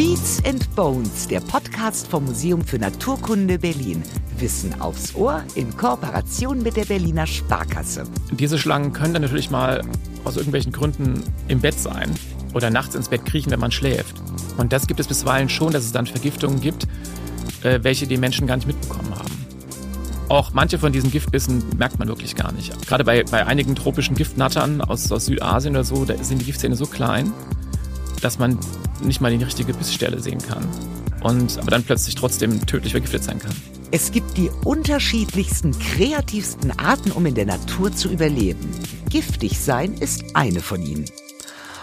Beats and Bones, der Podcast vom Museum für Naturkunde Berlin. Wissen aufs Ohr in Kooperation mit der Berliner Sparkasse. Diese Schlangen können dann natürlich mal aus irgendwelchen Gründen im Bett sein oder nachts ins Bett kriechen, wenn man schläft. Und das gibt es bisweilen schon, dass es dann Vergiftungen gibt, äh, welche die Menschen gar nicht mitbekommen haben. Auch manche von diesen Giftbissen merkt man wirklich gar nicht. Gerade bei, bei einigen tropischen Giftnattern aus, aus Südasien oder so, da sind die Giftzähne so klein, dass man nicht mal die richtige Bissstelle sehen kann. Und aber dann plötzlich trotzdem tödlich vergiftet sein kann. Es gibt die unterschiedlichsten, kreativsten Arten, um in der Natur zu überleben. Giftig sein ist eine von ihnen.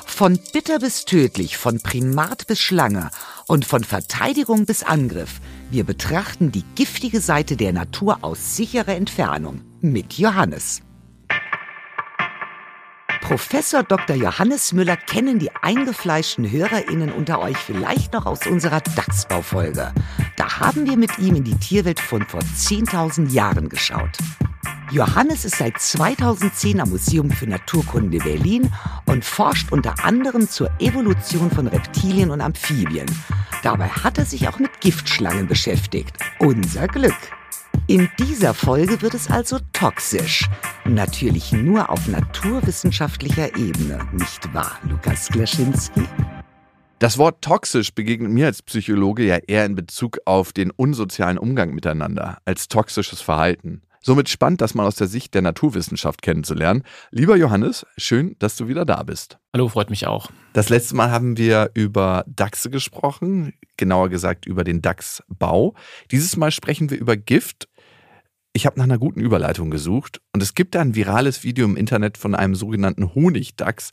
Von bitter bis tödlich, von Primat bis Schlange und von Verteidigung bis Angriff. Wir betrachten die giftige Seite der Natur aus sicherer Entfernung mit Johannes. Professor Dr. Johannes Müller kennen die eingefleischten HörerInnen unter euch vielleicht noch aus unserer Dachsbaufolge. Da haben wir mit ihm in die Tierwelt von vor 10.000 Jahren geschaut. Johannes ist seit 2010 am Museum für Naturkunde Berlin und forscht unter anderem zur Evolution von Reptilien und Amphibien. Dabei hat er sich auch mit Giftschlangen beschäftigt. Unser Glück. In dieser Folge wird es also toxisch. Natürlich nur auf naturwissenschaftlicher Ebene, nicht wahr, Lukas Klaschinski? Das Wort toxisch begegnet mir als Psychologe ja eher in Bezug auf den unsozialen Umgang miteinander, als toxisches Verhalten. Somit spannend, das mal aus der Sicht der Naturwissenschaft kennenzulernen. Lieber Johannes, schön, dass du wieder da bist. Hallo, freut mich auch. Das letzte Mal haben wir über Dachse gesprochen, genauer gesagt über den Dachsbau. Dieses Mal sprechen wir über Gift. Ich habe nach einer guten Überleitung gesucht und es gibt da ein virales Video im Internet von einem sogenannten Honigdachs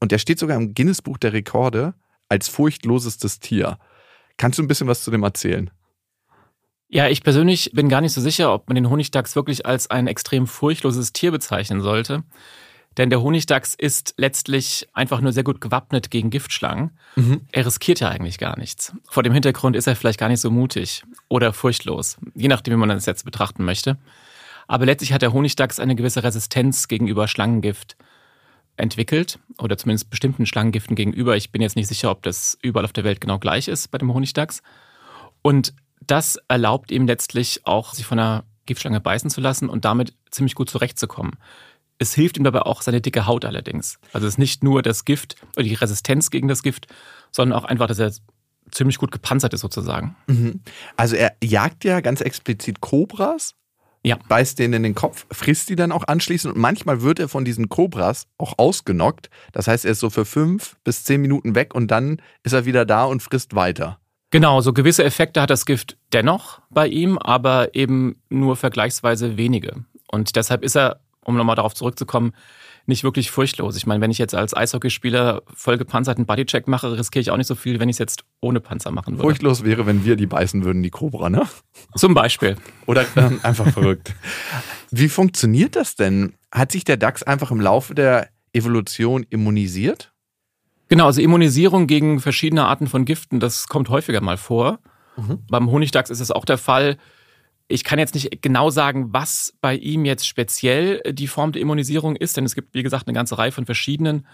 und der steht sogar im Guinness-Buch der Rekorde als furchtlosestes Tier. Kannst du ein bisschen was zu dem erzählen? Ja, ich persönlich bin gar nicht so sicher, ob man den Honigdachs wirklich als ein extrem furchtloses Tier bezeichnen sollte. Denn der Honigdachs ist letztlich einfach nur sehr gut gewappnet gegen Giftschlangen. Mhm. Er riskiert ja eigentlich gar nichts. Vor dem Hintergrund ist er vielleicht gar nicht so mutig oder furchtlos, je nachdem, wie man das jetzt betrachten möchte. Aber letztlich hat der Honigdachs eine gewisse Resistenz gegenüber Schlangengift entwickelt oder zumindest bestimmten Schlangengiften gegenüber. Ich bin jetzt nicht sicher, ob das überall auf der Welt genau gleich ist bei dem Honigdachs. Und das erlaubt ihm letztlich auch, sich von einer Giftschlange beißen zu lassen und damit ziemlich gut zurechtzukommen. Es hilft ihm dabei auch seine dicke Haut allerdings. Also es ist nicht nur das Gift oder die Resistenz gegen das Gift, sondern auch einfach, dass er ziemlich gut gepanzert ist sozusagen. Mhm. Also er jagt ja ganz explizit Kobras, ja. beißt denen in den Kopf, frisst die dann auch anschließend und manchmal wird er von diesen Kobras auch ausgenockt. Das heißt, er ist so für fünf bis zehn Minuten weg und dann ist er wieder da und frisst weiter. Genau, so gewisse Effekte hat das Gift dennoch bei ihm, aber eben nur vergleichsweise wenige. Und deshalb ist er, um nochmal darauf zurückzukommen, nicht wirklich furchtlos. Ich meine, wenn ich jetzt als Eishockeyspieler voll gepanzerten Bodycheck mache, riskiere ich auch nicht so viel, wenn ich es jetzt ohne Panzer machen würde. Furchtlos wäre, wenn wir die beißen würden, die Cobra, ne? Zum Beispiel. Oder ähm, einfach verrückt. Wie funktioniert das denn? Hat sich der Dachs einfach im Laufe der Evolution immunisiert? Genau, also Immunisierung gegen verschiedene Arten von Giften, das kommt häufiger mal vor. Mhm. Beim Honigdachs ist es auch der Fall. Ich kann jetzt nicht genau sagen, was bei ihm jetzt speziell die Form der Immunisierung ist, denn es gibt, wie gesagt, eine ganze Reihe von verschiedenen.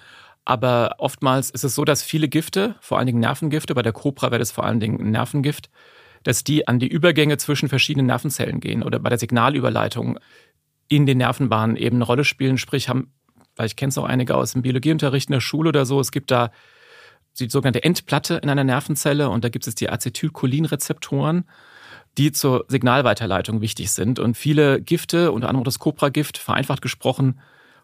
Aber oftmals ist es so, dass viele Gifte, vor allen Dingen Nervengifte, bei der Cobra wäre das vor allen Dingen ein Nervengift, dass die an die Übergänge zwischen verschiedenen Nervenzellen gehen oder bei der Signalüberleitung in den Nervenbahnen eben eine Rolle spielen. Sprich, haben weil ich kenne es auch einige aus dem Biologieunterricht in der Schule oder so. Es gibt da die sogenannte Endplatte in einer Nervenzelle und da gibt es die Acetylcholinrezeptoren, die zur Signalweiterleitung wichtig sind. Und viele Gifte, unter anderem das Cobra-Gift, vereinfacht gesprochen,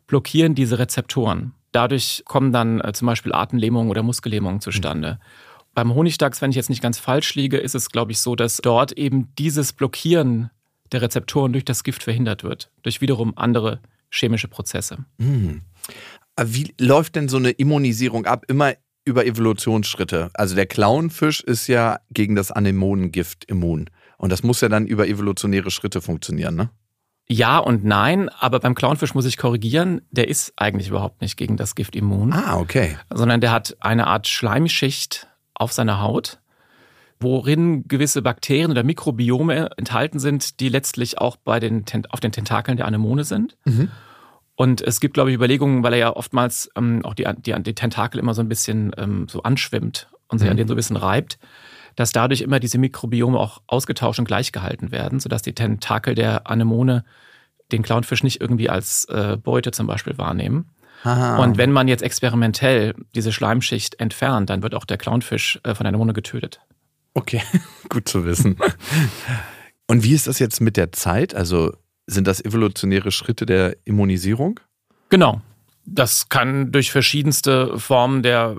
blockieren diese Rezeptoren. Dadurch kommen dann äh, zum Beispiel Atemlähmungen oder Muskellähmungen zustande. Mhm. Beim Honigdachs, wenn ich jetzt nicht ganz falsch liege, ist es, glaube ich, so, dass dort eben dieses Blockieren der Rezeptoren durch das Gift verhindert wird, durch wiederum andere chemische Prozesse. Hm. Wie läuft denn so eine Immunisierung ab? Immer über Evolutionsschritte. Also der Clownfisch ist ja gegen das Anemonengift immun. Und das muss ja dann über evolutionäre Schritte funktionieren, ne? Ja und nein, aber beim Clownfisch muss ich korrigieren, der ist eigentlich überhaupt nicht gegen das Gift immun. Ah, okay. Sondern der hat eine Art Schleimschicht auf seiner Haut, worin gewisse Bakterien oder Mikrobiome enthalten sind, die letztlich auch bei den, auf den Tentakeln der Anemone sind. Mhm. Und es gibt, glaube ich, Überlegungen, weil er ja oftmals ähm, auch die, die, die, Tentakel immer so ein bisschen ähm, so anschwimmt und sich mhm. an den so ein bisschen reibt, dass dadurch immer diese Mikrobiome auch ausgetauscht und gleichgehalten werden, sodass die Tentakel der Anemone den Clownfisch nicht irgendwie als äh, Beute zum Beispiel wahrnehmen. Aha. Und wenn man jetzt experimentell diese Schleimschicht entfernt, dann wird auch der Clownfisch äh, von der Anemone getötet. Okay, gut zu wissen. Und wie ist das jetzt mit der Zeit? Also sind das evolutionäre Schritte der Immunisierung? Genau. Das kann durch verschiedenste Formen der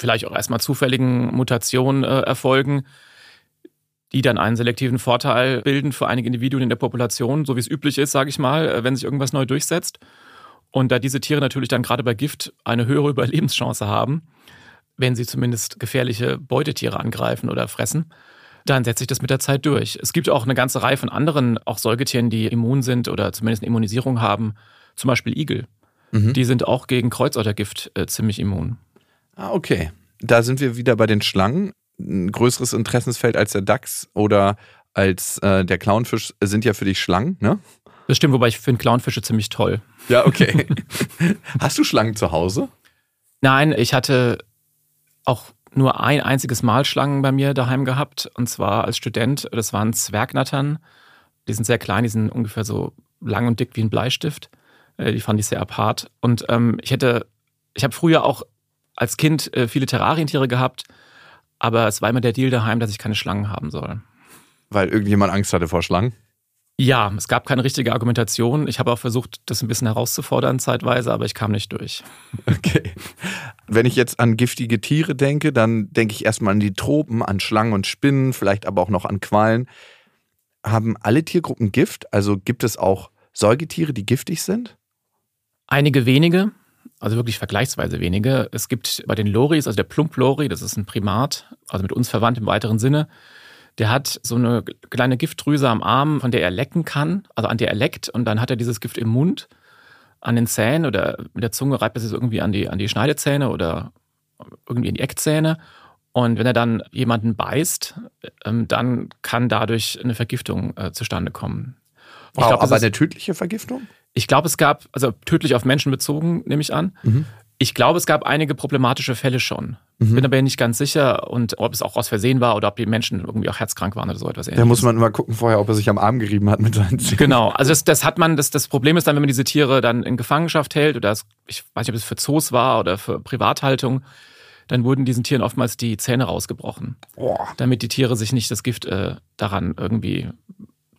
vielleicht auch erstmal zufälligen Mutationen äh, erfolgen, die dann einen selektiven Vorteil bilden für einige Individuen in der Population, so wie es üblich ist, sage ich mal, äh, wenn sich irgendwas neu durchsetzt. Und da diese Tiere natürlich dann gerade bei Gift eine höhere Überlebenschance haben, wenn sie zumindest gefährliche Beutetiere angreifen oder fressen, dann setzt sich das mit der Zeit durch. Es gibt auch eine ganze Reihe von anderen, auch Säugetieren, die immun sind oder zumindest eine Immunisierung haben, zum Beispiel Igel. Mhm. Die sind auch gegen Kreuzottergift äh, ziemlich immun. Ah, okay. Da sind wir wieder bei den Schlangen. Ein größeres Interessensfeld als der Dachs oder als äh, der Clownfisch sind ja für dich Schlangen, ne? Das stimmt, wobei ich finde Clownfische ziemlich toll. Ja, okay. Hast du Schlangen zu Hause? Nein, ich hatte auch nur ein einziges Mal Schlangen bei mir daheim gehabt. Und zwar als Student. Das waren Zwergnattern. Die sind sehr klein, die sind ungefähr so lang und dick wie ein Bleistift. Äh, die fand ich sehr apart. Und ähm, ich hätte, ich habe früher auch als Kind äh, viele Terrarientiere gehabt, aber es war immer der Deal daheim, dass ich keine Schlangen haben soll. Weil irgendjemand Angst hatte vor Schlangen? Ja, es gab keine richtige Argumentation. Ich habe auch versucht, das ein bisschen herauszufordern zeitweise, aber ich kam nicht durch. Okay. Wenn ich jetzt an giftige Tiere denke, dann denke ich erstmal an die Tropen, an Schlangen und Spinnen, vielleicht aber auch noch an Quallen. Haben alle Tiergruppen Gift? Also gibt es auch Säugetiere, die giftig sind? Einige wenige also wirklich vergleichsweise wenige. Es gibt bei den Loris, also der Plump-Lori, das ist ein Primat, also mit uns verwandt im weiteren Sinne, der hat so eine kleine Giftdrüse am Arm, von der er lecken kann, also an der er leckt und dann hat er dieses Gift im Mund, an den Zähnen oder mit der Zunge reibt er sich irgendwie an die, an die Schneidezähne oder irgendwie in die Eckzähne. Und wenn er dann jemanden beißt, ähm, dann kann dadurch eine Vergiftung äh, zustande kommen. Wow, glaub, aber eine tödliche Vergiftung? Ich glaube, es gab, also tödlich auf Menschen bezogen, nehme ich an. Mhm. Ich glaube, es gab einige problematische Fälle schon. Mhm. Bin aber nicht ganz sicher und ob es auch aus Versehen war oder ob die Menschen irgendwie auch herzkrank waren oder so etwas ähnliches. Da muss man immer gucken vorher, ob er sich am Arm gerieben hat mit seinen Zähnen. Genau, also das, das hat man, das, das Problem ist dann, wenn man diese Tiere dann in Gefangenschaft hält oder das, ich weiß nicht, ob es für Zoos war oder für Privathaltung, dann wurden diesen Tieren oftmals die Zähne rausgebrochen. Boah. Damit die Tiere sich nicht das Gift äh, daran irgendwie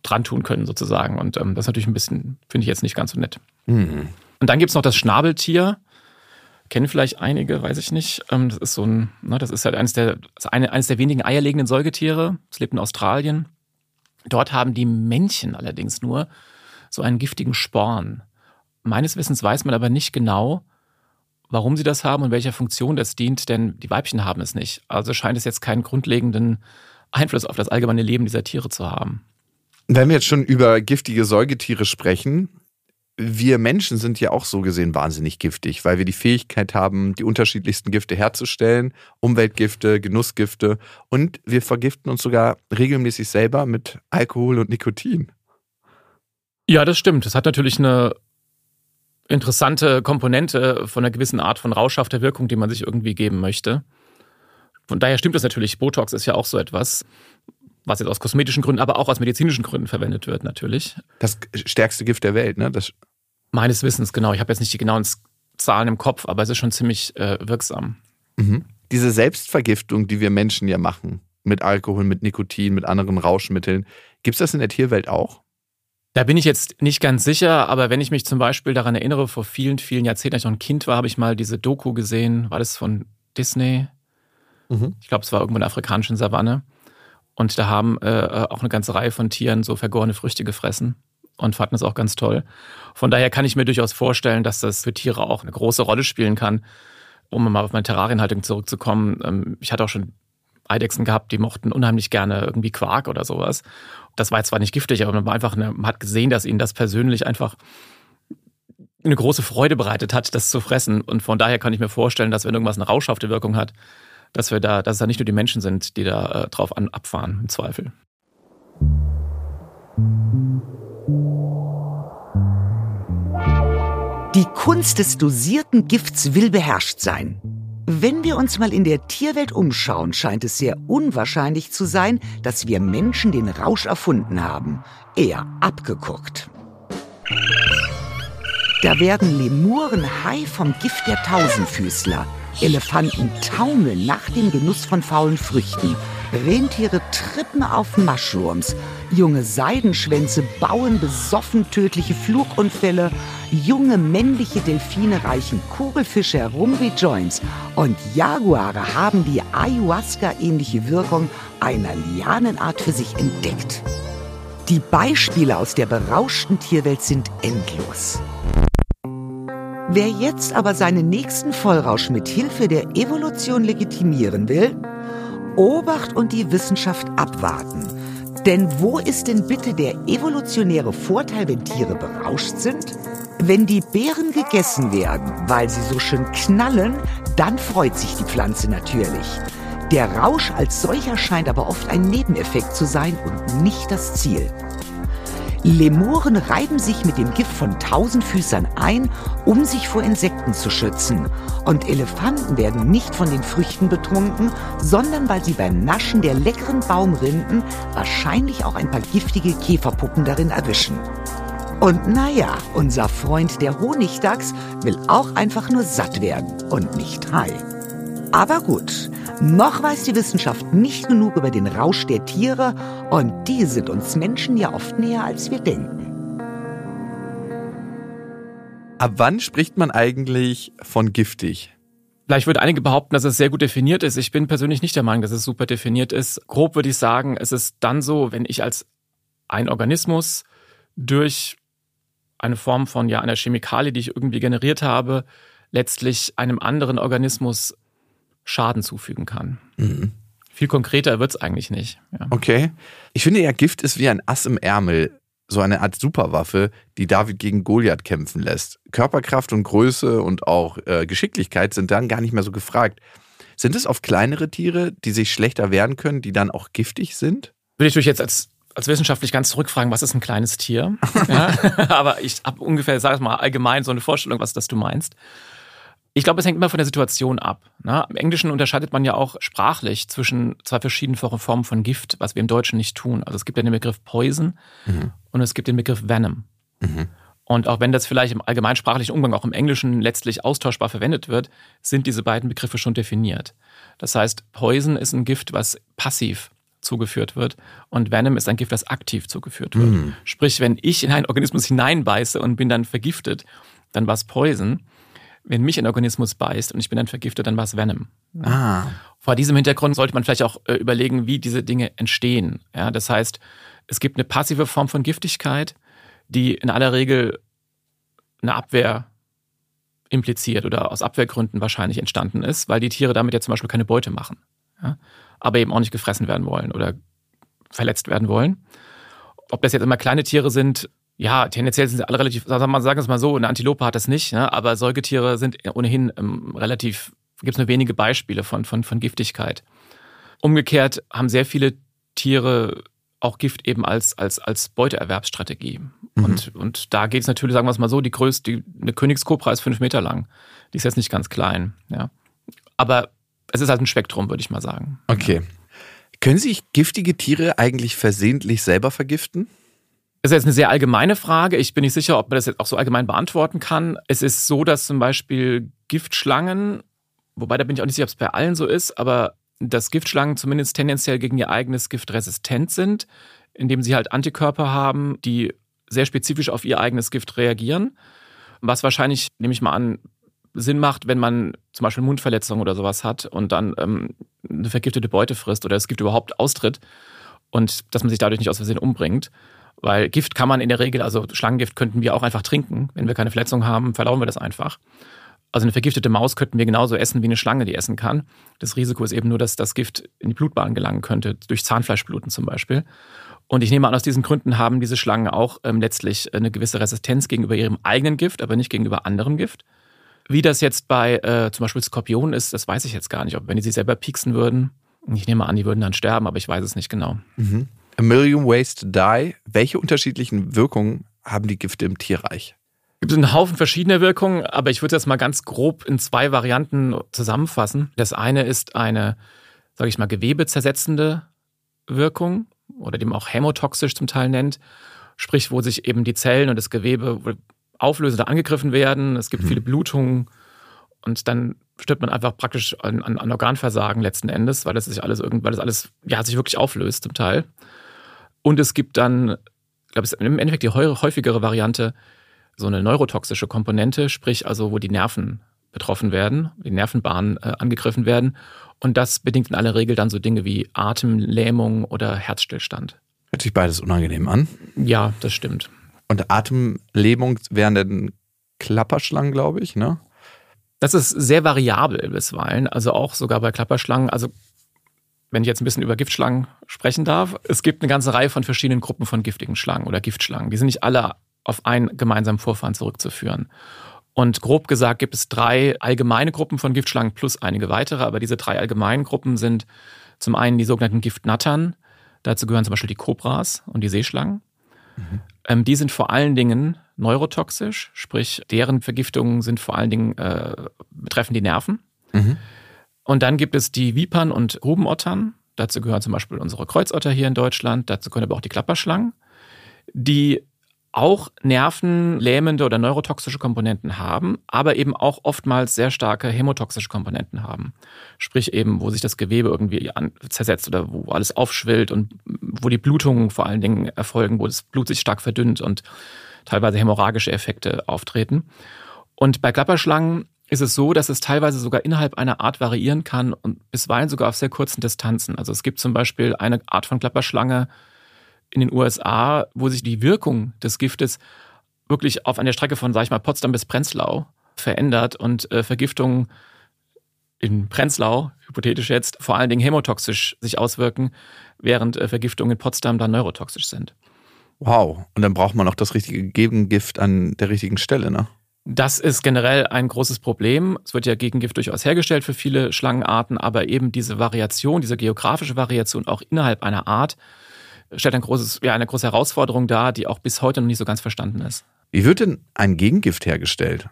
dran tun können, sozusagen. Und ähm, das ist natürlich ein bisschen, finde ich jetzt nicht ganz so nett. Mhm. Und dann gibt es noch das Schnabeltier. Kennen vielleicht einige, weiß ich nicht. Ähm, das ist so ein, ne, das ist halt eines der, eine, eines der wenigen eierlegenden Säugetiere. Es lebt in Australien. Dort haben die Männchen allerdings nur so einen giftigen Sporn. Meines Wissens weiß man aber nicht genau, warum sie das haben und welcher Funktion das dient, denn die Weibchen haben es nicht. Also scheint es jetzt keinen grundlegenden Einfluss auf das allgemeine Leben dieser Tiere zu haben. Wenn wir jetzt schon über giftige Säugetiere sprechen, wir Menschen sind ja auch so gesehen wahnsinnig giftig, weil wir die Fähigkeit haben, die unterschiedlichsten Gifte herzustellen, Umweltgifte, Genussgifte und wir vergiften uns sogar regelmäßig selber mit Alkohol und Nikotin. Ja, das stimmt. Das hat natürlich eine interessante Komponente von einer gewissen Art von rauschhafter Wirkung, die man sich irgendwie geben möchte. Von daher stimmt das natürlich. Botox ist ja auch so etwas was jetzt aus kosmetischen Gründen, aber auch aus medizinischen Gründen verwendet wird, natürlich. Das stärkste Gift der Welt, ne? Das Meines Wissens, genau. Ich habe jetzt nicht die genauen Zahlen im Kopf, aber es ist schon ziemlich äh, wirksam. Mhm. Diese Selbstvergiftung, die wir Menschen ja machen, mit Alkohol, mit Nikotin, mit anderen Rauschmitteln, gibt es das in der Tierwelt auch? Da bin ich jetzt nicht ganz sicher, aber wenn ich mich zum Beispiel daran erinnere, vor vielen, vielen Jahrzehnten, als ich noch ein Kind war, habe ich mal diese Doku gesehen. War das von Disney? Mhm. Ich glaube, es war irgendwo in der afrikanischen Savanne. Und da haben äh, äh, auch eine ganze Reihe von Tieren so vergorene Früchte gefressen und fanden es auch ganz toll. Von daher kann ich mir durchaus vorstellen, dass das für Tiere auch eine große Rolle spielen kann. Um mal auf meine Terrarienhaltung zurückzukommen. Ähm, ich hatte auch schon Eidechsen gehabt, die mochten unheimlich gerne irgendwie Quark oder sowas. Das war jetzt zwar nicht giftig, aber man, war einfach eine, man hat gesehen, dass ihnen das persönlich einfach eine große Freude bereitet hat, das zu fressen. Und von daher kann ich mir vorstellen, dass wenn irgendwas eine rauschhafte Wirkung hat, dass wir da, dass es da nicht nur die Menschen sind, die da äh, drauf an, abfahren, im Zweifel. Die Kunst des dosierten Gifts will beherrscht sein. Wenn wir uns mal in der Tierwelt umschauen, scheint es sehr unwahrscheinlich zu sein, dass wir Menschen den Rausch erfunden haben. Eher abgeguckt. Da werden Lemuren high vom Gift der Tausendfüßler. Elefanten taumeln nach dem Genuss von faulen Früchten. Rentiere trippen auf Mushrooms. Junge Seidenschwänze bauen besoffen tödliche Flugunfälle. Junge männliche Delfine reichen Kugelfische herum wie Joints. Und Jaguare haben die Ayahuasca-ähnliche Wirkung einer Lianenart für sich entdeckt. Die Beispiele aus der berauschten Tierwelt sind endlos. Wer jetzt aber seinen nächsten Vollrausch mit Hilfe der Evolution legitimieren will, Obacht und die Wissenschaft abwarten. Denn wo ist denn bitte der evolutionäre Vorteil, wenn Tiere berauscht sind? Wenn die Beeren gegessen werden, weil sie so schön knallen, dann freut sich die Pflanze natürlich. Der Rausch als solcher scheint aber oft ein Nebeneffekt zu sein und nicht das Ziel. Lemuren reiben sich mit dem Gift von Tausendfüßern ein, um sich vor Insekten zu schützen. Und Elefanten werden nicht von den Früchten betrunken, sondern weil sie beim Naschen der leckeren Baumrinden wahrscheinlich auch ein paar giftige Käferpuppen darin erwischen. Und naja, unser Freund der Honigdachs will auch einfach nur satt werden und nicht high. Aber gut, noch weiß die Wissenschaft nicht genug über den Rausch der Tiere und die sind uns Menschen ja oft näher, als wir denken. Ab wann spricht man eigentlich von giftig? Vielleicht würde einige behaupten, dass es sehr gut definiert ist. Ich bin persönlich nicht der Meinung, dass es super definiert ist. Grob würde ich sagen, es ist dann so, wenn ich als ein Organismus durch eine Form von ja einer Chemikalie, die ich irgendwie generiert habe, letztlich einem anderen Organismus Schaden zufügen kann. Mhm. Viel konkreter wird es eigentlich nicht. Ja. Okay. Ich finde ja, Gift ist wie ein Ass im Ärmel. So eine Art Superwaffe, die David gegen Goliath kämpfen lässt. Körperkraft und Größe und auch äh, Geschicklichkeit sind dann gar nicht mehr so gefragt. Sind es oft kleinere Tiere, die sich schlechter wehren können, die dann auch giftig sind? Würde ich durch jetzt als, als wissenschaftlich ganz zurückfragen, was ist ein kleines Tier? ja, aber ich habe ungefähr, sag ich mal, allgemein so eine Vorstellung, was das du meinst. Ich glaube, es hängt immer von der Situation ab. Ne? Im Englischen unterscheidet man ja auch sprachlich zwischen zwei verschiedenen Formen von Gift, was wir im Deutschen nicht tun. Also es gibt ja den Begriff Poison mhm. und es gibt den Begriff Venom. Mhm. Und auch wenn das vielleicht im allgemeinsprachlichen Umgang auch im Englischen letztlich austauschbar verwendet wird, sind diese beiden Begriffe schon definiert. Das heißt, Poison ist ein Gift, was passiv zugeführt wird und Venom ist ein Gift, das aktiv zugeführt wird. Mhm. Sprich, wenn ich in einen Organismus hineinbeiße und bin dann vergiftet, dann war es Poison wenn mich ein Organismus beißt und ich bin dann vergiftet, dann war es Venom. Ah. Vor diesem Hintergrund sollte man vielleicht auch äh, überlegen, wie diese Dinge entstehen. Ja, das heißt, es gibt eine passive Form von Giftigkeit, die in aller Regel eine Abwehr impliziert oder aus Abwehrgründen wahrscheinlich entstanden ist, weil die Tiere damit ja zum Beispiel keine Beute machen, ja, aber eben auch nicht gefressen werden wollen oder verletzt werden wollen. Ob das jetzt immer kleine Tiere sind, ja, tendenziell sind sie alle relativ, sagen wir es mal so, eine Antilope hat das nicht, ne? aber Säugetiere sind ohnehin ähm, relativ, gibt es nur wenige Beispiele von, von, von Giftigkeit. Umgekehrt haben sehr viele Tiere auch Gift eben als, als, als Beuteerwerbsstrategie. Mhm. Und, und da geht es natürlich, sagen wir es mal so, die größte, die, eine Königskobra ist fünf Meter lang. Die ist jetzt nicht ganz klein, ja. Aber es ist halt ein Spektrum, würde ich mal sagen. Okay. Können sich giftige Tiere eigentlich versehentlich selber vergiften? Das ist jetzt eine sehr allgemeine Frage. Ich bin nicht sicher, ob man das jetzt auch so allgemein beantworten kann. Es ist so, dass zum Beispiel Giftschlangen, wobei da bin ich auch nicht sicher, ob es bei allen so ist, aber dass Giftschlangen zumindest tendenziell gegen ihr eigenes Gift resistent sind, indem sie halt Antikörper haben, die sehr spezifisch auf ihr eigenes Gift reagieren. Was wahrscheinlich, nehme ich mal an, Sinn macht, wenn man zum Beispiel Mundverletzungen oder sowas hat und dann ähm, eine vergiftete Beute frisst oder das Gift überhaupt austritt und dass man sich dadurch nicht aus Versehen umbringt. Weil Gift kann man in der Regel, also Schlangengift könnten wir auch einfach trinken. Wenn wir keine Verletzung haben, verlaufen wir das einfach. Also eine vergiftete Maus könnten wir genauso essen wie eine Schlange, die essen kann. Das Risiko ist eben nur, dass das Gift in die Blutbahn gelangen könnte, durch Zahnfleischbluten zum Beispiel. Und ich nehme an, aus diesen Gründen haben diese Schlangen auch ähm, letztlich eine gewisse Resistenz gegenüber ihrem eigenen Gift, aber nicht gegenüber anderem Gift. Wie das jetzt bei äh, zum Beispiel Skorpionen ist, das weiß ich jetzt gar nicht. Ob wenn die sich selber pieksen würden, ich nehme an, die würden dann sterben, aber ich weiß es nicht genau. Mhm. A Million Ways to Die. Welche unterschiedlichen Wirkungen haben die Gifte im Tierreich? Es gibt einen Haufen verschiedener Wirkungen, aber ich würde das mal ganz grob in zwei Varianten zusammenfassen. Das eine ist eine, sage ich mal, gewebezersetzende Wirkung oder die man auch hämotoxisch zum Teil nennt. Sprich, wo sich eben die Zellen und das Gewebe auflösen oder angegriffen werden. Es gibt mhm. viele Blutungen und dann stirbt man einfach praktisch an, an, an Organversagen letzten Endes, weil das sich alles irgendwann, das alles ja, sich wirklich auflöst zum Teil. Und es gibt dann, ich glaube, es ist im Endeffekt die häufigere Variante, so eine neurotoxische Komponente, sprich also, wo die Nerven betroffen werden, die Nervenbahnen äh, angegriffen werden. Und das bedingt in aller Regel dann so Dinge wie Atemlähmung oder Herzstillstand. Hört sich beides unangenehm an. Ja, das stimmt. Und Atemlähmung wären dann Klapperschlangen, glaube ich, ne? Das ist sehr variabel bisweilen, also auch sogar bei Klapperschlangen. Also wenn ich jetzt ein bisschen über Giftschlangen sprechen darf, es gibt eine ganze Reihe von verschiedenen Gruppen von giftigen Schlangen oder Giftschlangen. Die sind nicht alle auf einen gemeinsamen Vorfahren zurückzuführen. Und grob gesagt gibt es drei allgemeine Gruppen von Giftschlangen plus einige weitere, aber diese drei allgemeinen Gruppen sind zum einen die sogenannten Giftnattern, dazu gehören zum Beispiel die Kobras und die Seeschlangen. Mhm. Ähm, die sind vor allen Dingen neurotoxisch, sprich deren Vergiftungen sind vor allen Dingen äh, betreffen die Nerven. Mhm. Und dann gibt es die Vipern und Grubenottern. Dazu gehören zum Beispiel unsere Kreuzotter hier in Deutschland. Dazu gehören aber auch die Klapperschlangen, die auch nervenlähmende oder neurotoxische Komponenten haben, aber eben auch oftmals sehr starke hämotoxische Komponenten haben. Sprich eben, wo sich das Gewebe irgendwie zersetzt oder wo alles aufschwillt und wo die Blutungen vor allen Dingen erfolgen, wo das Blut sich stark verdünnt und teilweise hämorrhagische Effekte auftreten. Und bei Klapperschlangen ist es so, dass es teilweise sogar innerhalb einer Art variieren kann und bisweilen sogar auf sehr kurzen Distanzen. Also es gibt zum Beispiel eine Art von Klapperschlange in den USA, wo sich die Wirkung des Giftes wirklich auf einer Strecke von, sag ich mal, Potsdam bis Prenzlau verändert und äh, Vergiftungen in Prenzlau, hypothetisch jetzt, vor allen Dingen hämotoxisch sich auswirken, während äh, Vergiftungen in Potsdam dann neurotoxisch sind. Wow, und dann braucht man auch das richtige Gegengift an der richtigen Stelle, ne? Das ist generell ein großes Problem. Es wird ja Gegengift durchaus hergestellt für viele Schlangenarten, aber eben diese Variation, diese geografische Variation auch innerhalb einer Art stellt ein großes, ja, eine große Herausforderung dar, die auch bis heute noch nicht so ganz verstanden ist. Wie wird denn ein Gegengift hergestellt?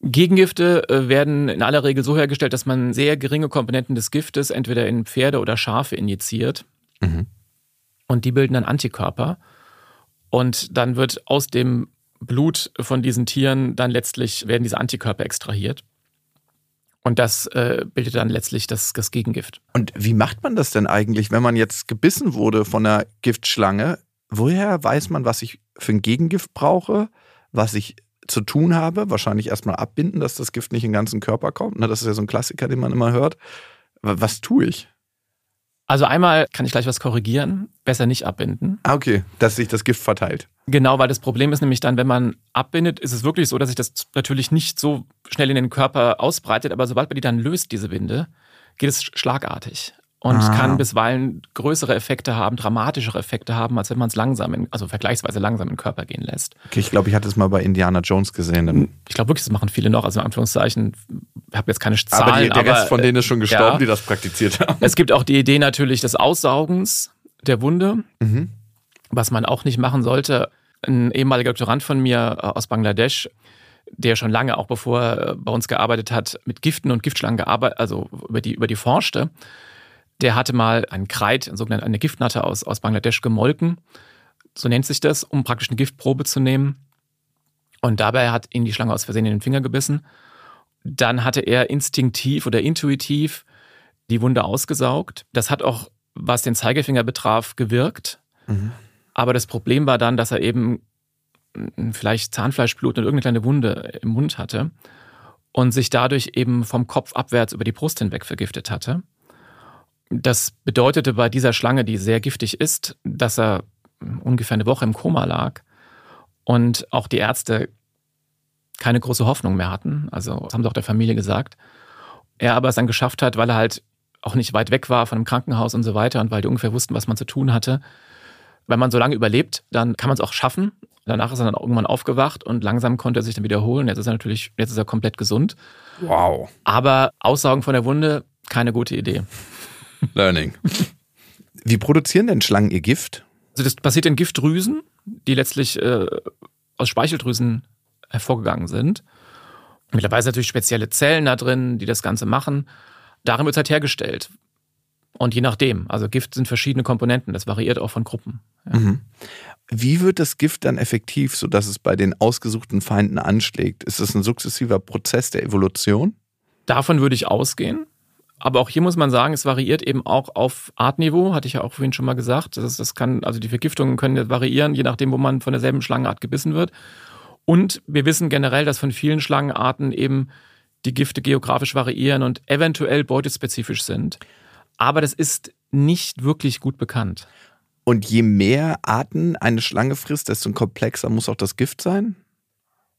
Gegengifte äh, werden in aller Regel so hergestellt, dass man sehr geringe Komponenten des Giftes entweder in Pferde oder Schafe injiziert. Mhm. Und die bilden dann Antikörper. Und dann wird aus dem Blut von diesen Tieren dann letztlich werden diese Antikörper extrahiert. Und das äh, bildet dann letztlich das, das Gegengift. Und wie macht man das denn eigentlich, wenn man jetzt gebissen wurde von einer Giftschlange? Woher weiß man, was ich für ein Gegengift brauche, was ich zu tun habe? Wahrscheinlich erstmal abbinden, dass das Gift nicht in den ganzen Körper kommt. Das ist ja so ein Klassiker, den man immer hört. Was tue ich? Also einmal kann ich gleich was korrigieren, besser nicht abbinden. Ah, okay, dass sich das Gift verteilt. Genau, weil das Problem ist nämlich dann, wenn man abbindet, ist es wirklich so, dass sich das natürlich nicht so schnell in den Körper ausbreitet, aber sobald man die dann löst, diese Binde, geht es schlagartig und ah. kann bisweilen größere Effekte haben, dramatischere Effekte haben, als wenn man es langsam, in, also vergleichsweise langsam in den Körper gehen lässt. Okay, ich glaube, ich hatte es mal bei Indiana Jones gesehen. Ich glaube wirklich, das machen viele noch, also in Anführungszeichen, ich habe jetzt keine Zahlen. Aber die, der Rest von denen ist schon gestorben, ja. die das praktiziert haben. Es gibt auch die Idee natürlich des Aussaugens der Wunde, mhm. was man auch nicht machen sollte. Ein ehemaliger Doktorand von mir äh, aus Bangladesch, der schon lange, auch bevor er bei uns gearbeitet hat, mit Giften und Giftschlangen gearbeitet, also über die, über die forschte, der hatte mal einen Kreid, eine Giftnatte aus, aus Bangladesch gemolken. So nennt sich das, um praktisch eine Giftprobe zu nehmen. Und dabei hat ihn die Schlange aus Versehen in den Finger gebissen. Dann hatte er instinktiv oder intuitiv die Wunde ausgesaugt. Das hat auch, was den Zeigefinger betraf, gewirkt. Mhm. Aber das Problem war dann, dass er eben vielleicht Zahnfleischblut und irgendeine kleine Wunde im Mund hatte und sich dadurch eben vom Kopf abwärts über die Brust hinweg vergiftet hatte. Das bedeutete bei dieser Schlange, die sehr giftig ist, dass er ungefähr eine Woche im Koma lag und auch die Ärzte keine große Hoffnung mehr hatten. Also das haben sie auch der Familie gesagt. Er aber es dann geschafft hat, weil er halt auch nicht weit weg war von einem Krankenhaus und so weiter und weil die ungefähr wussten, was man zu tun hatte. Wenn man so lange überlebt, dann kann man es auch schaffen. Danach ist er dann irgendwann aufgewacht und langsam konnte er sich dann wiederholen. Jetzt ist er natürlich, jetzt ist er komplett gesund. Wow. Aber Aussaugen von der Wunde, keine gute Idee. Learning. Wie produzieren denn Schlangen ihr Gift? Also das passiert in Giftdrüsen, die letztlich äh, aus Speicheldrüsen hervorgegangen sind. Mittlerweile sind natürlich spezielle Zellen da drin, die das Ganze machen. Darin wird es halt hergestellt. Und je nachdem, also Gift sind verschiedene Komponenten, das variiert auch von Gruppen. Ja. Mhm. Wie wird das Gift dann effektiv, sodass es bei den ausgesuchten Feinden anschlägt? Ist das ein sukzessiver Prozess der Evolution? Davon würde ich ausgehen. Aber auch hier muss man sagen, es variiert eben auch auf Artniveau, hatte ich ja auch vorhin schon mal gesagt. Das, das kann, also die Vergiftungen können variieren, je nachdem, wo man von derselben Schlangenart gebissen wird. Und wir wissen generell, dass von vielen Schlangenarten eben die Gifte geografisch variieren und eventuell beutespezifisch sind. Aber das ist nicht wirklich gut bekannt. Und je mehr Arten eine Schlange frisst, desto komplexer muss auch das Gift sein?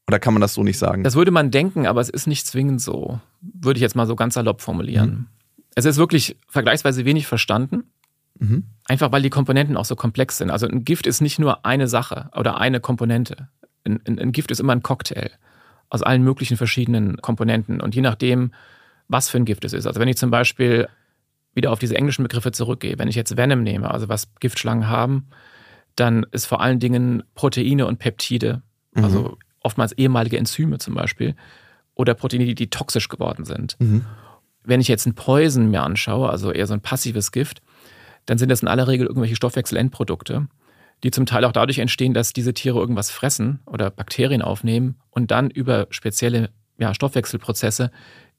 Oder kann man das so nicht sagen? Das würde man denken, aber es ist nicht zwingend so. Würde ich jetzt mal so ganz salopp formulieren. Mhm. Es ist wirklich vergleichsweise wenig verstanden. Mhm. Einfach weil die Komponenten auch so komplex sind. Also ein Gift ist nicht nur eine Sache oder eine Komponente. Ein, ein, ein Gift ist immer ein Cocktail aus allen möglichen verschiedenen Komponenten. Und je nachdem, was für ein Gift es ist. Also wenn ich zum Beispiel wieder auf diese englischen Begriffe zurückgehe, wenn ich jetzt Venom nehme, also was Giftschlangen haben, dann ist vor allen Dingen Proteine und Peptide, mhm. Oftmals ehemalige Enzyme zum Beispiel, oder Proteine, die, die toxisch geworden sind. Mhm. Wenn ich jetzt ein Poison mir anschaue, also eher so ein passives Gift, dann sind das in aller Regel irgendwelche Stoffwechselendprodukte, die zum Teil auch dadurch entstehen, dass diese Tiere irgendwas fressen oder Bakterien aufnehmen und dann über spezielle ja, Stoffwechselprozesse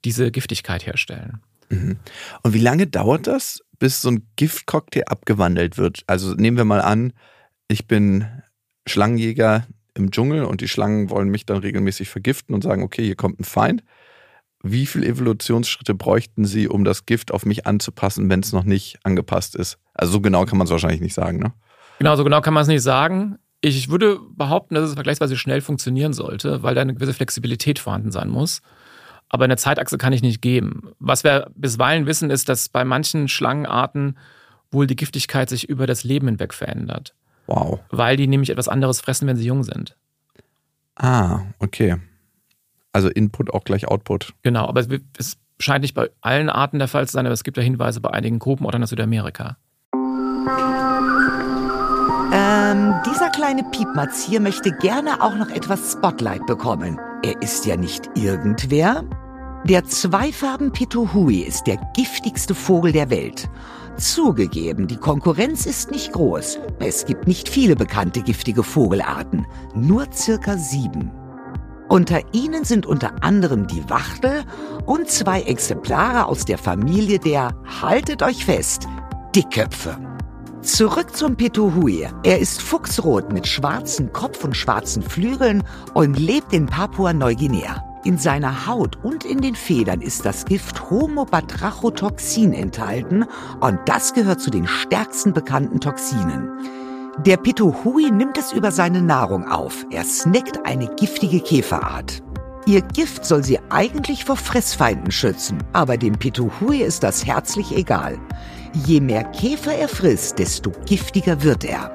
diese Giftigkeit herstellen. Mhm. Und wie lange dauert das, bis so ein Giftcocktail abgewandelt wird? Also nehmen wir mal an, ich bin Schlangenjäger im Dschungel und die Schlangen wollen mich dann regelmäßig vergiften und sagen, okay, hier kommt ein Feind. Wie viele Evolutionsschritte bräuchten Sie, um das Gift auf mich anzupassen, wenn es noch nicht angepasst ist? Also so genau kann man es wahrscheinlich nicht sagen, ne? Genau, so genau kann man es nicht sagen. Ich würde behaupten, dass es vergleichsweise schnell funktionieren sollte, weil da eine gewisse Flexibilität vorhanden sein muss. Aber eine Zeitachse kann ich nicht geben. Was wir bisweilen wissen, ist, dass bei manchen Schlangenarten wohl die Giftigkeit sich über das Leben hinweg verändert. Wow. Weil die nämlich etwas anderes fressen, wenn sie jung sind. Ah, okay. Also Input auch gleich Output. Genau, aber es scheint nicht bei allen Arten der Fall zu sein, aber es gibt ja Hinweise bei einigen Gruppen oder in Südamerika. Ähm, dieser kleine Piepmatz hier möchte gerne auch noch etwas Spotlight bekommen. Er ist ja nicht irgendwer. Der Zweifarben-Pituhui ist der giftigste Vogel der Welt. Zugegeben, die Konkurrenz ist nicht groß. Es gibt nicht viele bekannte giftige Vogelarten, nur circa sieben. Unter ihnen sind unter anderem die Wachtel und zwei Exemplare aus der Familie der, haltet euch fest, Dickköpfe. Zurück zum Pituhui. Er ist fuchsrot mit schwarzem Kopf und schwarzen Flügeln und lebt in Papua-Neuguinea. In seiner Haut und in den Federn ist das Gift Homobatrachotoxin enthalten und das gehört zu den stärksten bekannten Toxinen. Der Pituhui nimmt es über seine Nahrung auf. Er snackt eine giftige Käferart. Ihr Gift soll sie eigentlich vor Fressfeinden schützen, aber dem Pituhui ist das herzlich egal. Je mehr Käfer er frisst, desto giftiger wird er.